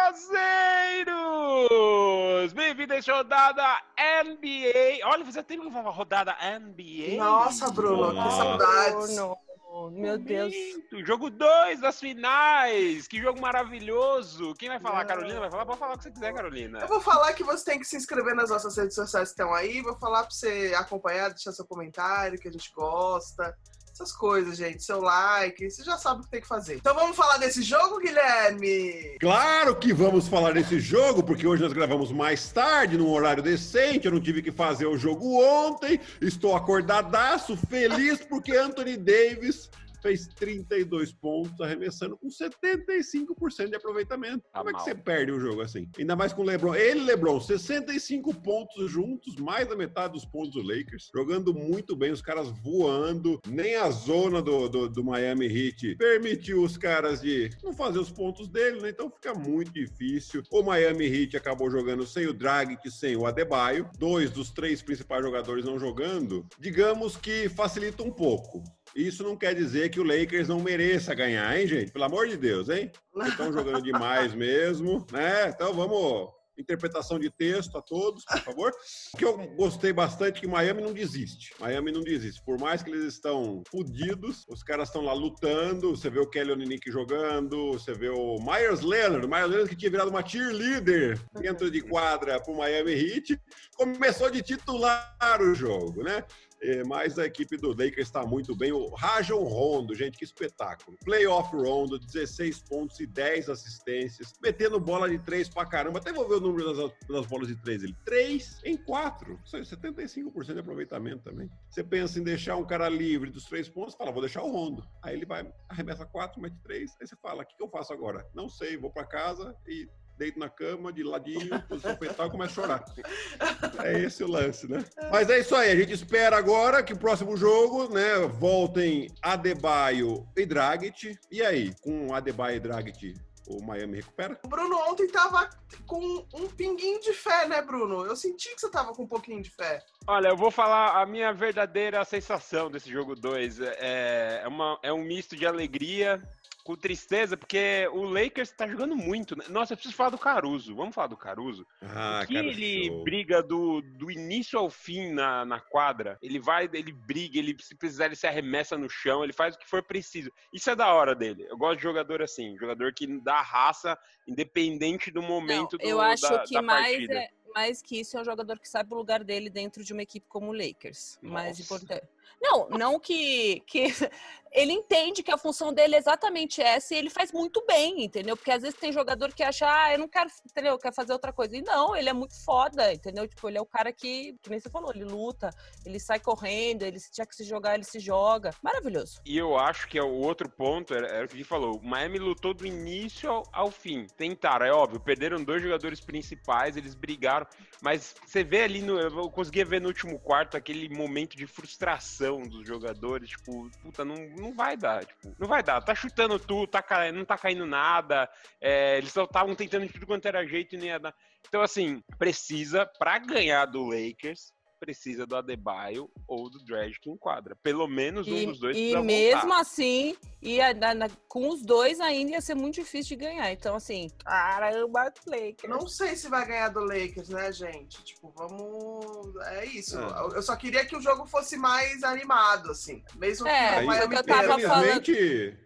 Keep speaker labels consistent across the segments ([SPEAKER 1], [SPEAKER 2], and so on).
[SPEAKER 1] Juazeiros! Bem-vindo a essa rodada NBA. Olha, você tem uma rodada NBA?
[SPEAKER 2] Nossa, Bruno, que saudades.
[SPEAKER 3] Bruno, meu Deus.
[SPEAKER 1] Jogo 2 das finais. Que jogo maravilhoso. Quem vai falar?
[SPEAKER 2] Não.
[SPEAKER 1] Carolina vai falar? Pode falar o que você quiser, Carolina.
[SPEAKER 2] Eu vou falar que você tem que se inscrever nas nossas redes sociais que estão aí. Vou falar pra você acompanhar, deixar seu comentário, que a gente gosta. Essas coisas, gente. Seu like, você já sabe o que tem que fazer. Então vamos falar desse jogo, Guilherme?
[SPEAKER 4] Claro que vamos falar desse jogo, porque hoje nós gravamos mais tarde, num horário decente. Eu não tive que fazer o jogo ontem. Estou acordadaço, feliz, porque Anthony Davis fez 32 pontos, arremessando com 75% de aproveitamento.
[SPEAKER 1] Tá
[SPEAKER 4] Como é que
[SPEAKER 1] mal.
[SPEAKER 4] você perde um jogo assim? Ainda mais com o LeBron. Ele, LeBron, 65 pontos juntos, mais da metade dos pontos do Lakers. Jogando muito bem, os caras voando. Nem a zona do, do, do Miami Heat permitiu os caras de não fazer os pontos dele, né? Então fica muito difícil. O Miami Heat acabou jogando sem o Dragic, sem o Adebayo. Dois dos três principais jogadores não jogando. Digamos que facilita um pouco. Isso não quer dizer que o Lakers não mereça ganhar, hein, gente? Pelo amor de Deus, hein? Estão jogando demais mesmo, né? Então vamos. Interpretação de texto a todos, por favor. O que eu gostei bastante é que Miami não desiste. Miami não desiste. Por mais que eles estão fodidos, os caras estão lá lutando. Você vê o Kelly Olynyk jogando, você vê o Myers Leonard, o Myers Leonard que tinha virado uma cheerleader dentro de quadra pro Miami Heat, começou de titular o jogo, né? É, mas a equipe do Lakers está muito bem. O Rajon Rondo, gente, que espetáculo. Playoff Rondo, 16 pontos e 10 assistências. Metendo bola de 3 pra caramba. Até vou ver o número das, das bolas de 3 ele. 3 em 4. Isso aí, 75% de aproveitamento também. Você pensa em deixar um cara livre dos 3 pontos, fala, vou deixar o Rondo. Aí ele vai, arremessa 4, mete 3. Aí você fala, o que, que eu faço agora? Não sei, vou pra casa e deito na cama, de ladinho, posição fetal e começo a chorar. É esse o lance, né? Mas é isso aí, a gente espera agora que o próximo jogo, né, voltem Adebayo e Dragic. E aí, com Adebayo e Dragic, o Miami recupera?
[SPEAKER 2] O Bruno ontem tava com um pinguinho de fé, né, Bruno? Eu senti que você tava com um pouquinho de fé.
[SPEAKER 1] Olha, eu vou falar a minha verdadeira sensação desse jogo 2. É, é, uma, é um misto de alegria com tristeza, porque o Lakers tá jogando muito. né? Nossa, eu preciso falar do Caruso. Vamos falar do Caruso?
[SPEAKER 4] Ah,
[SPEAKER 1] que
[SPEAKER 4] cara,
[SPEAKER 1] ele
[SPEAKER 4] show.
[SPEAKER 1] briga do, do início ao fim na, na quadra. Ele vai, ele briga, ele se precisar, ele se arremessa no chão, ele faz o que for preciso. Isso é da hora dele. Eu gosto de jogador assim, jogador que dá raça, independente do
[SPEAKER 3] Não,
[SPEAKER 1] momento do,
[SPEAKER 3] eu acho
[SPEAKER 1] da,
[SPEAKER 3] que
[SPEAKER 1] da
[SPEAKER 3] mais,
[SPEAKER 1] partida.
[SPEAKER 3] é, mais que isso é um jogador que sabe o lugar dele dentro de uma equipe como o Lakers. Mais
[SPEAKER 1] Nossa.
[SPEAKER 3] importante. Não, não que, que ele entende que a função dele é exatamente essa e ele faz muito bem, entendeu? Porque às vezes tem jogador que acha, ah, eu não quero, entendeu? Quer fazer outra coisa. E não, ele é muito foda, entendeu? Tipo, ele é o cara que, que nem você falou, ele luta, ele sai correndo, ele se tiver que se jogar, ele se joga. Maravilhoso.
[SPEAKER 1] E eu acho que é o outro ponto, era, era o que ele falou. O Miami lutou do início ao, ao fim. Tentaram, é óbvio, perderam dois jogadores principais, eles brigaram. Mas você vê ali, no, eu conseguia ver no último quarto aquele momento de frustração dos jogadores. Tipo, puta, não, não vai dar. Tipo, não vai dar. Tá chutando tudo, tá, não tá caindo nada. é, eles só estavam tentando de tudo quanto era jeito e nem ia dar. Então, assim, precisa, pra ganhar do Lakers, precisa do Adebayo ou do Dragic em quadra. Pelo menos um
[SPEAKER 3] E,
[SPEAKER 1] dos dois
[SPEAKER 3] e mesmo
[SPEAKER 1] voltar.
[SPEAKER 3] assim, e a- na- na- com os dois ainda ia ser muito difícil de ganhar. Então, assim, caramba, Lakers.
[SPEAKER 2] Não sei se vai ganhar do Lakers, né, gente? Tipo, vamos. É isso.
[SPEAKER 4] É.
[SPEAKER 2] Eu só queria que o jogo fosse mais animado, assim. Mesmo
[SPEAKER 3] É,
[SPEAKER 2] que
[SPEAKER 4] Aí,
[SPEAKER 2] o Miami
[SPEAKER 3] eu tava falando-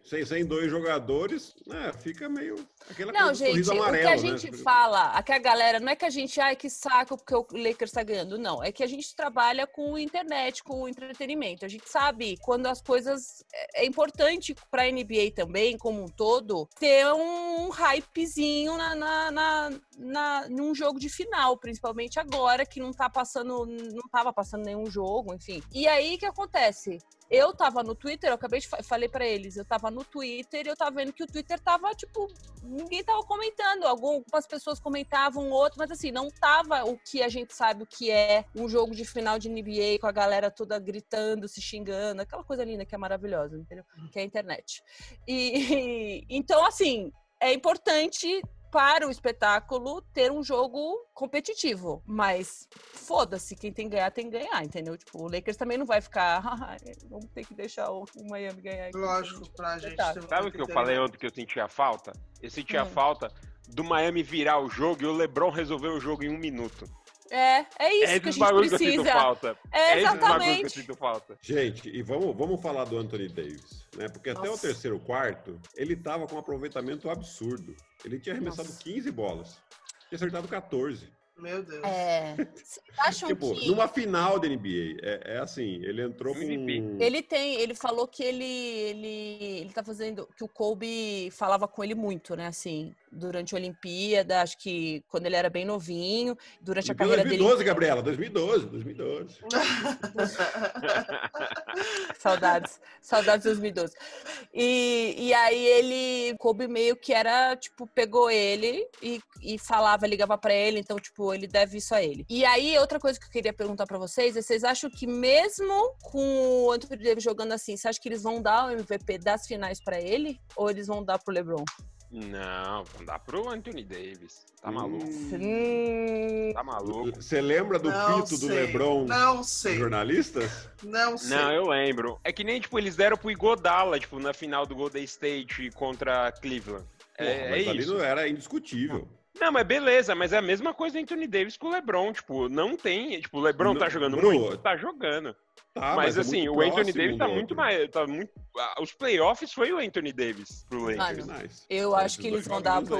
[SPEAKER 4] sem, sem dois jogadores, né, fica meio aquela
[SPEAKER 3] Não,
[SPEAKER 4] coisa
[SPEAKER 3] gente,
[SPEAKER 4] sorriso
[SPEAKER 3] o que
[SPEAKER 4] amarelo,
[SPEAKER 3] a
[SPEAKER 4] né?
[SPEAKER 3] gente fala, aqui a galera, não é que a gente, ai, que saco porque o Lakers tá ganhando, não. É que a gente trabalha com internet, com entretenimento. A gente sabe quando as coisas. É é importante pra NBA também, como um todo, ter um hypezinho na, na, na, na- num jogo de final, principalmente agora, que não tá passando, não tava passando nenhum jogo, enfim. E aí, o que acontece? Eu tava no Twitter, eu acabei de fa- falei pra eles, eu tava no Twitter e eu tava vendo que o Twitter tava, tipo, ninguém tava comentando. Algumas pessoas comentavam, outro, mas assim, não tava o que a gente sabe o que é um jogo de final de NBA com a galera toda gritando, se xingando, aquela coisa linda que é maravilhosa, entendeu? Que é a internet. E então, assim, é importante para o espetáculo ter um jogo competitivo, mas foda-se, quem tem que ganhar tem que ganhar, entendeu? Tipo, o Lakers também não vai ficar, "Ah, vamos ter que deixar o Miami ganhar. aqui,
[SPEAKER 2] Lógico,
[SPEAKER 3] gente.
[SPEAKER 2] pra gente. Ter um
[SPEAKER 1] Sabe o que eu falei ontem que eu sentia falta? Eu sentia
[SPEAKER 3] Hum.
[SPEAKER 1] falta do Miami virar o jogo e o LeBron resolver o jogo em um minuto.
[SPEAKER 3] É, é isso
[SPEAKER 1] é
[SPEAKER 3] que a
[SPEAKER 1] esse
[SPEAKER 3] gente
[SPEAKER 1] bagulho que eu sinto
[SPEAKER 3] precisa.
[SPEAKER 1] falta.
[SPEAKER 3] É,
[SPEAKER 1] esse bagulho que eu
[SPEAKER 3] exatamente.
[SPEAKER 1] sinto falta.
[SPEAKER 4] Gente, e vamos, vamos falar do Anthony Davis, né? Porque até o
[SPEAKER 3] Nossa.
[SPEAKER 4] terceiro quarto, ele tava com um aproveitamento absurdo. Ele tinha arremessado
[SPEAKER 3] Nossa.
[SPEAKER 4] 15 bolas. Tinha acertado 14.
[SPEAKER 2] Meu Deus.
[SPEAKER 3] É.
[SPEAKER 4] Tipo,
[SPEAKER 3] que.
[SPEAKER 4] numa final da NBA, é, é assim, ele entrou com...
[SPEAKER 3] Ele tem, ele falou que ele, ele, ele tá fazendo, que o Kobe falava com ele muito, né, assim, durante a Olimpíada, acho que quando ele era bem novinho, durante a
[SPEAKER 4] Em
[SPEAKER 3] carreira
[SPEAKER 4] 2012,
[SPEAKER 3] dele.
[SPEAKER 4] Gabriela, 2012, 2012.
[SPEAKER 3] Saudades, saudades de 2012. E, e aí ele, Kobe meio que era, tipo, pegou ele e, e falava, ligava pra ele, então, tipo, ele deve isso a ele. E aí, outra coisa que eu queria perguntar pra vocês é, vocês acham que mesmo com o Anthony Davis jogando assim, você acha que eles vão dar o MVP das finais pra ele? Ou eles vão dar pro LeBron?
[SPEAKER 1] Não, vamos dar pro Anthony Davis. Tá
[SPEAKER 4] Hum.
[SPEAKER 1] maluco?
[SPEAKER 3] Hum,
[SPEAKER 1] Tá maluco?
[SPEAKER 4] Você lembra do
[SPEAKER 2] Não
[SPEAKER 4] pito do
[SPEAKER 2] sei.
[SPEAKER 4] LeBron
[SPEAKER 2] Não sei.
[SPEAKER 4] jornalistas?
[SPEAKER 2] Não sei.
[SPEAKER 1] Não, eu lembro. É que nem, tipo, eles deram pro Igodala, tipo, na final do Golden State contra Cleveland.
[SPEAKER 4] Porra,
[SPEAKER 1] É, é
[SPEAKER 4] mas ali
[SPEAKER 1] isso.
[SPEAKER 4] não era indiscutível.
[SPEAKER 1] Não, mas beleza, mas é a mesma coisa do Anthony Davis com o LeBron, tipo, não tem, tipo, o LeBron
[SPEAKER 4] Não,
[SPEAKER 1] tá jogando
[SPEAKER 4] Bru,
[SPEAKER 1] muito, tá jogando.
[SPEAKER 4] Tá,
[SPEAKER 1] mas,
[SPEAKER 4] é
[SPEAKER 1] assim,
[SPEAKER 4] muito
[SPEAKER 1] o Anthony Davis tá muito mais, tá muito, ah, os playoffs foi o Anthony Davis pro Lakers.
[SPEAKER 3] Mano, eu acho que eles vão dar pro-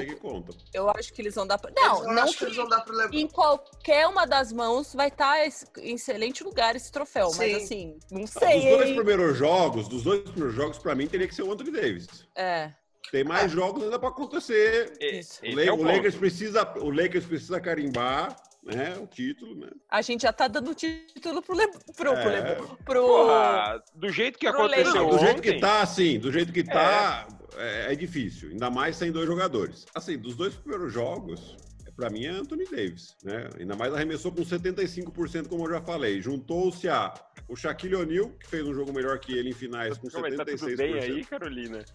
[SPEAKER 3] eu acho que eles vão dar.
[SPEAKER 2] Eles-
[SPEAKER 3] Não, não
[SPEAKER 2] acho que eles vão dar pro LeBron.
[SPEAKER 3] em qualquer uma das mãos vai estar em excelente lugar esse troféu, mas
[SPEAKER 2] Sim.
[SPEAKER 3] assim, não
[SPEAKER 4] Não,
[SPEAKER 3] sei,
[SPEAKER 4] dos dois primeiros jogos, dos dois primeiros jogos, pra mim, teria que ser o Anthony Davis.
[SPEAKER 3] É,
[SPEAKER 4] Tem mais jogos ainda pra acontecer.
[SPEAKER 3] Isso.
[SPEAKER 4] O,
[SPEAKER 1] esse
[SPEAKER 4] La-
[SPEAKER 1] é o.
[SPEAKER 4] Lakers precisa, o Lakers precisa carimbar né, o título, né?
[SPEAKER 3] a gente já tá dando título pro Le... pro,
[SPEAKER 4] É.
[SPEAKER 3] Lebron, pro...
[SPEAKER 1] Porra, do jeito que aconteceu.
[SPEAKER 4] Não, do jeito que
[SPEAKER 1] ontem,
[SPEAKER 4] tá, assim, do jeito que tá, é, é difícil. Ainda mais sem dois jogadores. Assim, dos dois primeiros jogos, é, pra mim é Anthony Davis, né? Ainda mais arremessou com 75%, como eu já falei. Juntou-se a o Shaquille O'Neal, que fez um jogo melhor que ele em finais com
[SPEAKER 1] Como é, tá tudo
[SPEAKER 4] 76%.
[SPEAKER 1] bem aí, Carolina?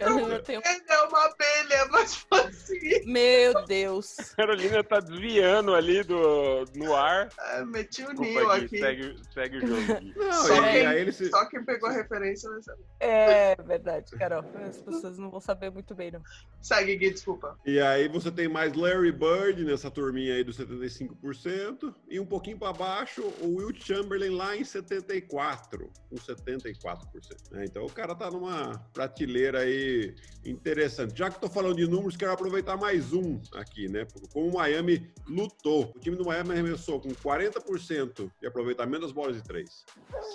[SPEAKER 3] Eu não tenho...
[SPEAKER 2] Ele é uma abelha, mas assim.
[SPEAKER 3] Meu Deus.
[SPEAKER 1] Carolina tá desviando ali do, no ar.
[SPEAKER 2] é, meti o Nil
[SPEAKER 1] Gui,
[SPEAKER 2] aqui.
[SPEAKER 1] segue, segue o jogo.
[SPEAKER 4] Não,
[SPEAKER 2] Só
[SPEAKER 4] e,
[SPEAKER 2] quem-
[SPEAKER 4] aí ele se...
[SPEAKER 2] Só quem pegou a referência vai saber.
[SPEAKER 3] É verdade, Carol. As pessoas não vão saber muito bem, não.
[SPEAKER 2] Segue, Gui, desculpa.
[SPEAKER 4] E aí você tem mais Larry Bird nessa turminha aí dos 75%. E um pouquinho para baixo, o Will Chamberlain lá em 74%, com 74%. né? Então o cara tá numa prateleira aí interessante. Já que tô falando de números, quero aproveitar mais um aqui, né? Como o Miami lutou. O time do Miami arremessou com 40% de aproveitamento das bolas de três,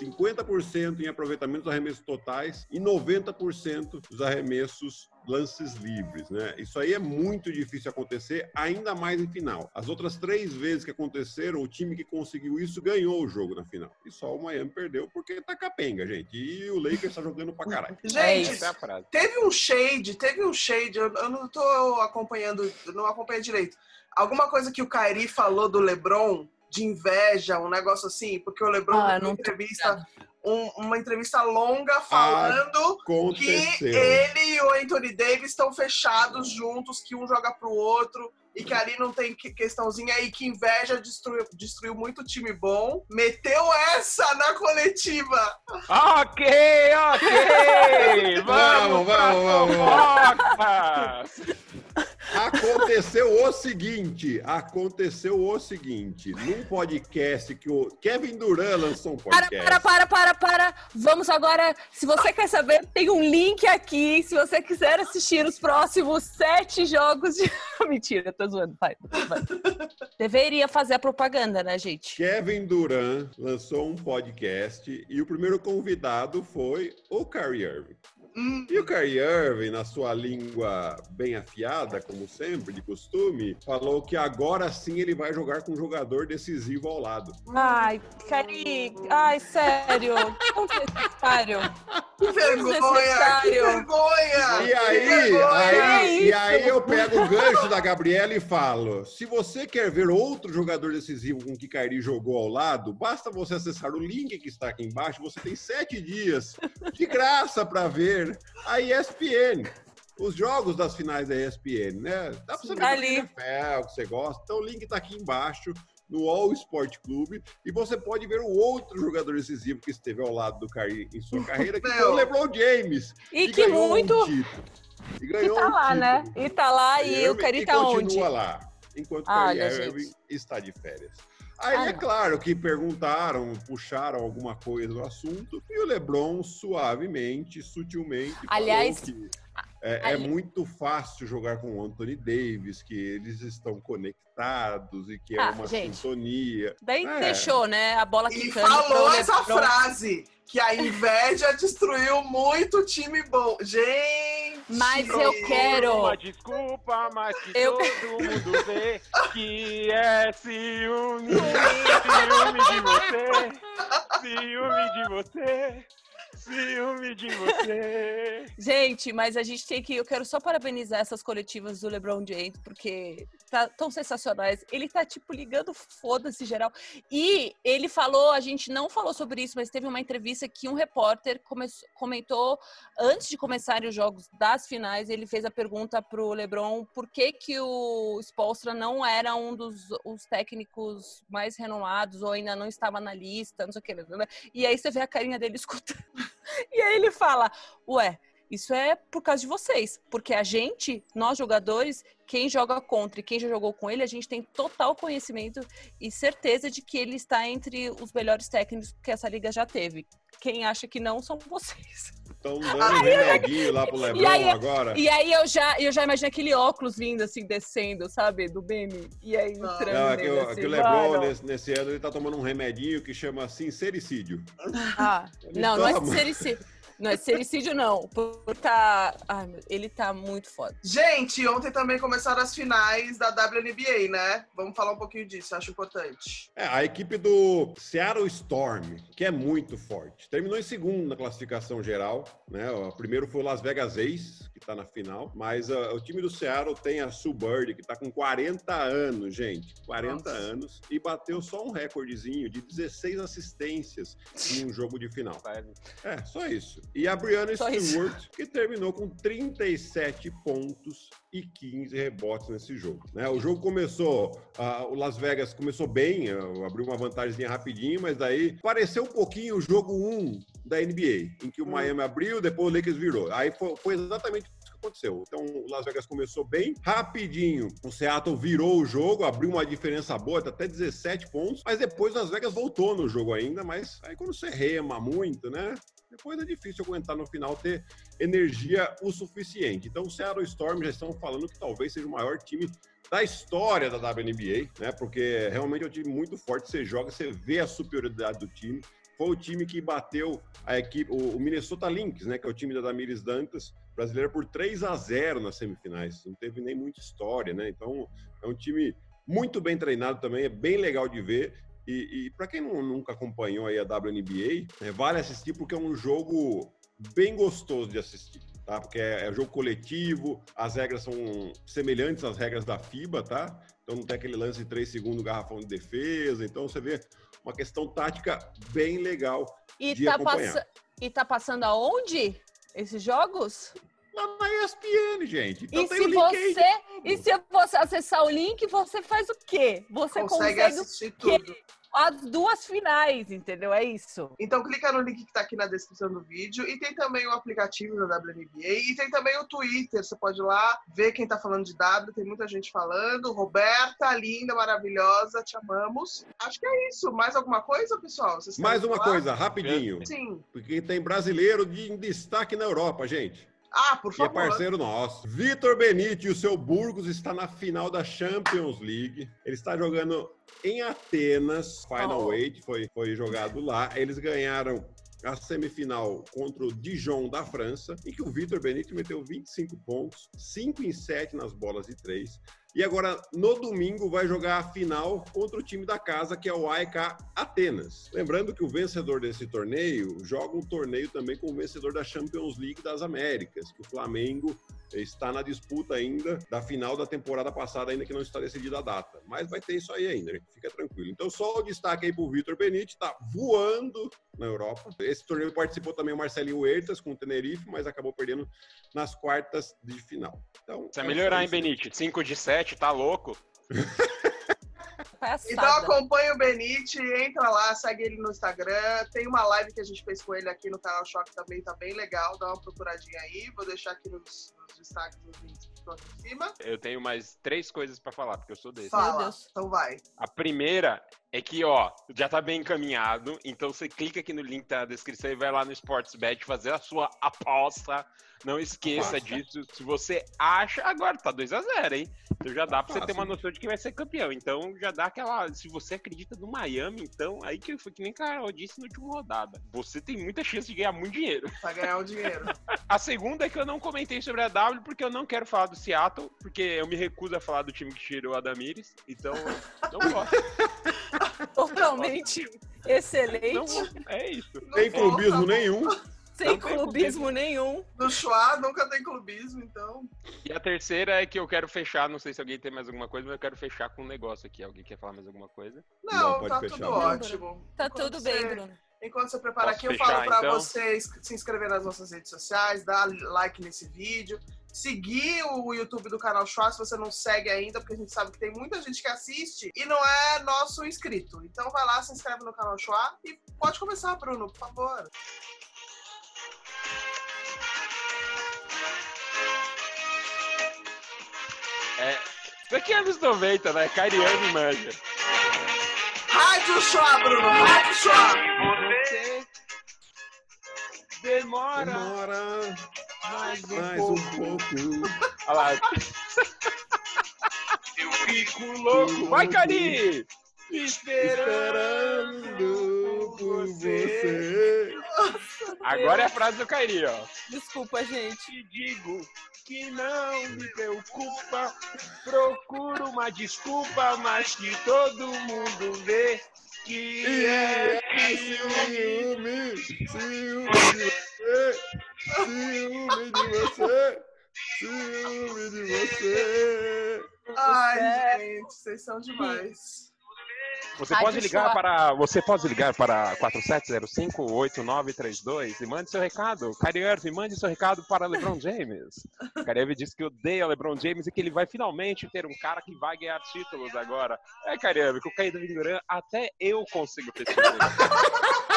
[SPEAKER 4] 50% em aproveitamento dos arremessos totais e 90% dos arremessos lances livres, né? Isso aí é muito difícil acontecer, ainda mais em final. As outras três vezes que aconteceram, o time que conseguiu isso ganhou o jogo na final. E só o Miami perdeu porque tá capenga, gente. E o Lakers tá jogando pra caralho.
[SPEAKER 3] É
[SPEAKER 2] Gente,
[SPEAKER 1] é frase.
[SPEAKER 2] teve um shade, teve um shade, eu, eu não tô acompanhando, não acompanhei direito. Alguma coisa que o Kairi falou do LeBron, de inveja, um negócio assim, porque o LeBron
[SPEAKER 3] Ah, tô
[SPEAKER 2] entrevista, um- uma entrevista longa falando que
[SPEAKER 4] Aconteceu.
[SPEAKER 2] ele e o Anthony Davis estão fechados juntos, que um joga pro outro. E que ali não tem que- questãozinha aí, que inveja destruiu, destruiu muito time bom. Meteu essa na coletiva.
[SPEAKER 1] Ok, ok!
[SPEAKER 4] Vamos,
[SPEAKER 1] Vamos,
[SPEAKER 4] vamos, vamos. Aconteceu o seguinte, aconteceu o seguinte, num podcast que o Kevin Durant lançou um
[SPEAKER 3] Para,
[SPEAKER 4] podcast.
[SPEAKER 3] para, para, para, para. Vamos agora. Se você quer saber, tem um link aqui. Se você quiser assistir os próximos sete jogos de. Mentira, tô zoando, pai. Deveria fazer a propaganda, né, gente?
[SPEAKER 4] Kevin Durant lançou um podcast e o primeiro convidado foi o Kyrie Irving.
[SPEAKER 2] Hum,
[SPEAKER 4] E o Kyrie Irving, na sua língua bem afiada, como sempre, de costume, falou que agora sim ele vai jogar com um jogador decisivo ao lado.
[SPEAKER 3] Ai, Cari. Ai, sério. Tão necessário.
[SPEAKER 2] que vergonha! Que vergonha!
[SPEAKER 4] E aí,
[SPEAKER 2] Que vergonha!
[SPEAKER 4] aí,
[SPEAKER 3] É
[SPEAKER 4] e aí eu pego o gancho da Gabriela e falo: se você quer ver outro jogador decisivo com que Kyrie jogou ao lado, basta você acessar o link que está aqui embaixo. Você tem sete dias de graça para ver a ESPN. Os jogos das finais da ESPN, né? Dá pra você ver a
[SPEAKER 3] ali.
[SPEAKER 4] NFL, que você gosta. Então o link tá aqui embaixo. no All Sport Clube e você pode ver o outro jogador decisivo que esteve ao lado do Curry em sua carreira, que foi o LeBron James.
[SPEAKER 3] E que muito. Um
[SPEAKER 4] e ganhou
[SPEAKER 3] e tá
[SPEAKER 4] um
[SPEAKER 3] lá, né? E tá lá e, o Curry tá onde?
[SPEAKER 4] continua lá, enquanto o Kyrie Irving está de férias. Aí ah, é claro que perguntaram, puxaram alguma coisa no assunto, e o Lebron suavemente, sutilmente,
[SPEAKER 3] Aliás,
[SPEAKER 4] que é, é, muito fácil jogar com o Anthony Davis, que eles estão conectados e que é ah, uma gente, sintonia.
[SPEAKER 3] Daí é. deixou, né? A bola
[SPEAKER 2] quicando. E falou essa frase, que a inveja destruiu muito time bom. Gente!
[SPEAKER 3] Mas eu quero.
[SPEAKER 1] Uma desculpa, mas que eu... todo mundo vê que é ciúme. ciúme de você. Ciúme de você. Ciúme de você.
[SPEAKER 3] Gente, mas a gente tem que. Eu quero só parabenizar essas coletivas do LeBron James, porque tá tão sensacionais. Ele tá, tipo, ligando foda-se geral. E ele falou, a gente não falou sobre isso, mas teve uma entrevista que um repórter comentou antes de começarem os jogos das finais. Ele fez a pergunta pro LeBron por que, que o Spolstra não era um dos os técnicos mais renomados ou ainda não estava na lista, não sei o que. Né? E aí você vê a carinha dele escutando. E aí ele fala: Ué, isso é por causa de vocês, porque a gente, nós jogadores, quem joga contra e quem já jogou com ele, a gente tem total conhecimento e certeza de que ele está entre os melhores técnicos que essa liga já teve. Quem acha que não são vocês.
[SPEAKER 4] Estão dando um remedinho já... lá pro Lebron
[SPEAKER 3] aí,
[SPEAKER 4] agora.
[SPEAKER 3] E aí eu já, eu já imagino aquele óculos vindo assim, descendo, sabe, do meme. E aí entrando. Não,
[SPEAKER 4] aqui,
[SPEAKER 3] assim,
[SPEAKER 4] aqui o Lebron, nesse, nesse, ano, ele tá tomando um remedinho que chama sincericídio.
[SPEAKER 3] Ah, não, toma. não é sincericídio. Não é sericídio, não. Tá... Ai, ele tá muito foda.
[SPEAKER 2] Gente, ontem também começaram as finais da WNBA, né? Vamos falar um pouquinho disso, acho importante.
[SPEAKER 4] É, a equipe do Seattle Storm, que é muito forte, terminou em segundo na classificação geral, né? O primeiro foi o Las Vegas Ace, que tá na final, mas uh, o time do Seattle tem a Sue Bird, que tá com 40 anos, gente. 40 Nossa. anos, e bateu só um recordezinho de 16 assistências em um jogo de final. É, só isso. E a Brianna Só Stewart, isso. que terminou com 37 pontos e 15 rebotes nesse jogo. Né? O jogo começou, uh, o Las Vegas começou bem, uh, abriu uma vantagem rapidinho, mas daí pareceu um pouquinho o jogo 1 da NBA, em que o hum. Miami abriu, depois o Lakers virou. Aí foi, foi exatamente aconteceu. Então, o Las Vegas começou bem, rapidinho. O Seattle virou o jogo, abriu uma diferença boa, até 17 pontos, mas depois o Las Vegas voltou no jogo ainda. Mas aí, quando você rema muito, né? Depois é difícil aguentar no final ter energia o suficiente. Então, o Seattle Storm já estão falando que talvez seja o maior time da história da WNBA, né? Porque realmente é um time muito forte. Você joga, você vê a superioridade do time. Foi o time que bateu a equipe, o Minnesota Lynx, né? Que é o time da Damiris Dantas, brasileira, por 3 a 0 nas semifinais. Não teve nem muita história, né? Então, é um time muito bem treinado também, é bem legal de ver. E, e para quem não, nunca acompanhou aí a WNBA, é, vale assistir porque é um jogo bem gostoso de assistir. Tá? Porque é, é jogo coletivo, as regras são semelhantes às regras da FIBA, tá? Então não tem aquele lance de 3 segundos garrafão de defesa. Então você vê uma questão tática bem legal e de tá acompanhar.
[SPEAKER 3] E tá passando aonde esses jogos?
[SPEAKER 4] Lá na ESPN, gente.
[SPEAKER 3] Então e se você e se você acessar o link, você faz o quê? Você consegue, consegue
[SPEAKER 2] assistir tudo
[SPEAKER 3] as duas finais, entendeu? É isso.
[SPEAKER 2] Então clica no link que tá aqui na descrição do vídeo e tem também o aplicativo da WNBA e tem também o Twitter, você pode ir lá ver quem tá falando de W, tem muita gente falando. Roberta, linda, maravilhosa, te amamos. Acho que é isso. Mais alguma coisa, pessoal?
[SPEAKER 4] Mais uma falar? coisa, rapidinho.
[SPEAKER 2] Sim.
[SPEAKER 4] Porque tem brasileiro de destaque na Europa, gente.
[SPEAKER 2] Ah, por favor.
[SPEAKER 4] Que é parceiro nosso. Vitor Benite, o seu Burgos está na final da Champions League. Ele está jogando em Atenas. Final oh. Eight foi, foi jogado lá. Eles ganharam a semifinal contra o Dijon da França, em que o Vitor Benite meteu 25 pontos, 5 em 7 nas bolas de 3. E agora, no domingo, vai jogar a final contra o time da casa, que é o AEK Atenas. Lembrando que o vencedor desse torneio joga um torneio também com o vencedor da Champions League das Américas, que o Flamengo está na disputa ainda da final da temporada passada, ainda que não está decidida a data. Mas vai ter isso aí ainda, fica tranquilo. Então, só o destaque aí para o Vitor Benite, está voando na Europa. Esse torneio participou também o Marcelinho Huertas com o Tenerife, mas acabou perdendo nas quartas de final. Então,
[SPEAKER 1] Precisa é melhorar, hein, Benite? 5 de 7, tá louco?
[SPEAKER 3] palhaçada.
[SPEAKER 2] Então acompanha o Benite, entra lá, segue ele no Instagram. Tem uma live que a gente fez com ele aqui no canal Choque também, tá bem legal. Dá uma procuradinha aí. Vou deixar aqui nos, nos destaques dos links que estão aqui em cima.
[SPEAKER 1] Eu tenho mais três coisas pra falar, porque eu sou desse.
[SPEAKER 2] Fala.
[SPEAKER 3] Deus.
[SPEAKER 2] Então vai.
[SPEAKER 1] A primeira é que, ó, já tá bem encaminhado. Então você clica aqui no link da descrição e vai lá no Sportsbet fazer a sua aposta. Não esqueça
[SPEAKER 4] Aposta.
[SPEAKER 1] disso. Se você acha. Agora tá 2x0, hein? Então já dá pra você ter uma noção de que vai ser campeão. Então já dá aquela. Se você acredita no Miami, então aí que foi que nem Carol disse na última rodada. Você tem muita chance de ganhar muito dinheiro.
[SPEAKER 2] Pra ganhar o dinheiro.
[SPEAKER 1] A segunda é que eu não comentei sobre a W porque eu não quero falar do Seattle, porque eu me recuso a falar do time que tirou a Damires. Então, não gosto.
[SPEAKER 3] Totalmente
[SPEAKER 1] Então,
[SPEAKER 3] excelente.
[SPEAKER 1] é isso.
[SPEAKER 2] Volta,
[SPEAKER 4] clubismo nenhum.
[SPEAKER 3] Sem
[SPEAKER 1] não tem
[SPEAKER 3] clubismo nenhum.
[SPEAKER 2] No Chua nunca tem clubismo, então.
[SPEAKER 1] E a terceira é que eu quero fechar, não sei se alguém tem mais alguma coisa, mas eu quero fechar com um negócio aqui. Alguém quer falar mais alguma coisa?
[SPEAKER 2] Não,
[SPEAKER 4] Não, pode
[SPEAKER 2] tá
[SPEAKER 4] fechar,
[SPEAKER 2] tudo
[SPEAKER 4] Bruno.
[SPEAKER 2] ótimo.
[SPEAKER 3] Tá
[SPEAKER 2] Enquanto
[SPEAKER 3] tudo bem,
[SPEAKER 2] você-
[SPEAKER 3] Bruno.
[SPEAKER 2] Enquanto você prepara
[SPEAKER 1] Posso
[SPEAKER 2] aqui, eu
[SPEAKER 1] fechar,
[SPEAKER 2] falo pra
[SPEAKER 1] então?
[SPEAKER 2] vocês se inscrever nas nossas redes sociais, dar like nesse vídeo, seguir o YouTube do canal Chua se você não segue ainda, porque a gente sabe que tem muita gente que assiste e não é nosso inscrito. Então vai lá, se inscreve no canal Chua e pode começar, Bruno, por favor.
[SPEAKER 1] É. Isso aqui é anos 90, né? Cariano manja.
[SPEAKER 2] Rádio Chua, Bruno, Rádio!
[SPEAKER 1] Você demora
[SPEAKER 4] Demora
[SPEAKER 1] mais um
[SPEAKER 4] mais
[SPEAKER 1] pouco.
[SPEAKER 4] um pouco.
[SPEAKER 1] Olha lá. Eu fico louco. Vai, Cari! Esperando
[SPEAKER 4] Esperando por você.
[SPEAKER 1] Agora é a frase do Kairi, ó.
[SPEAKER 3] Desculpa, gente.
[SPEAKER 1] Te digo que não me preocupa. Procuro uma desculpa, mas que todo mundo vê que
[SPEAKER 4] E
[SPEAKER 1] é
[SPEAKER 4] é
[SPEAKER 1] ciúme.
[SPEAKER 4] ciúme, de você, ciúme de você, ciúme de você.
[SPEAKER 2] Ai, gente, vocês são demais.
[SPEAKER 1] Você pode ligar para você pode ligar para 47058932 e mande seu recado. Kyrie Irving, mande seu recado para LeBron James. Kyrie Irving disse que odeia LeBron James e que ele vai finalmente ter um cara que vai ganhar títulos agora. É, Kyrie Irving, com o Kyrie Irving até eu consigo ter títulos.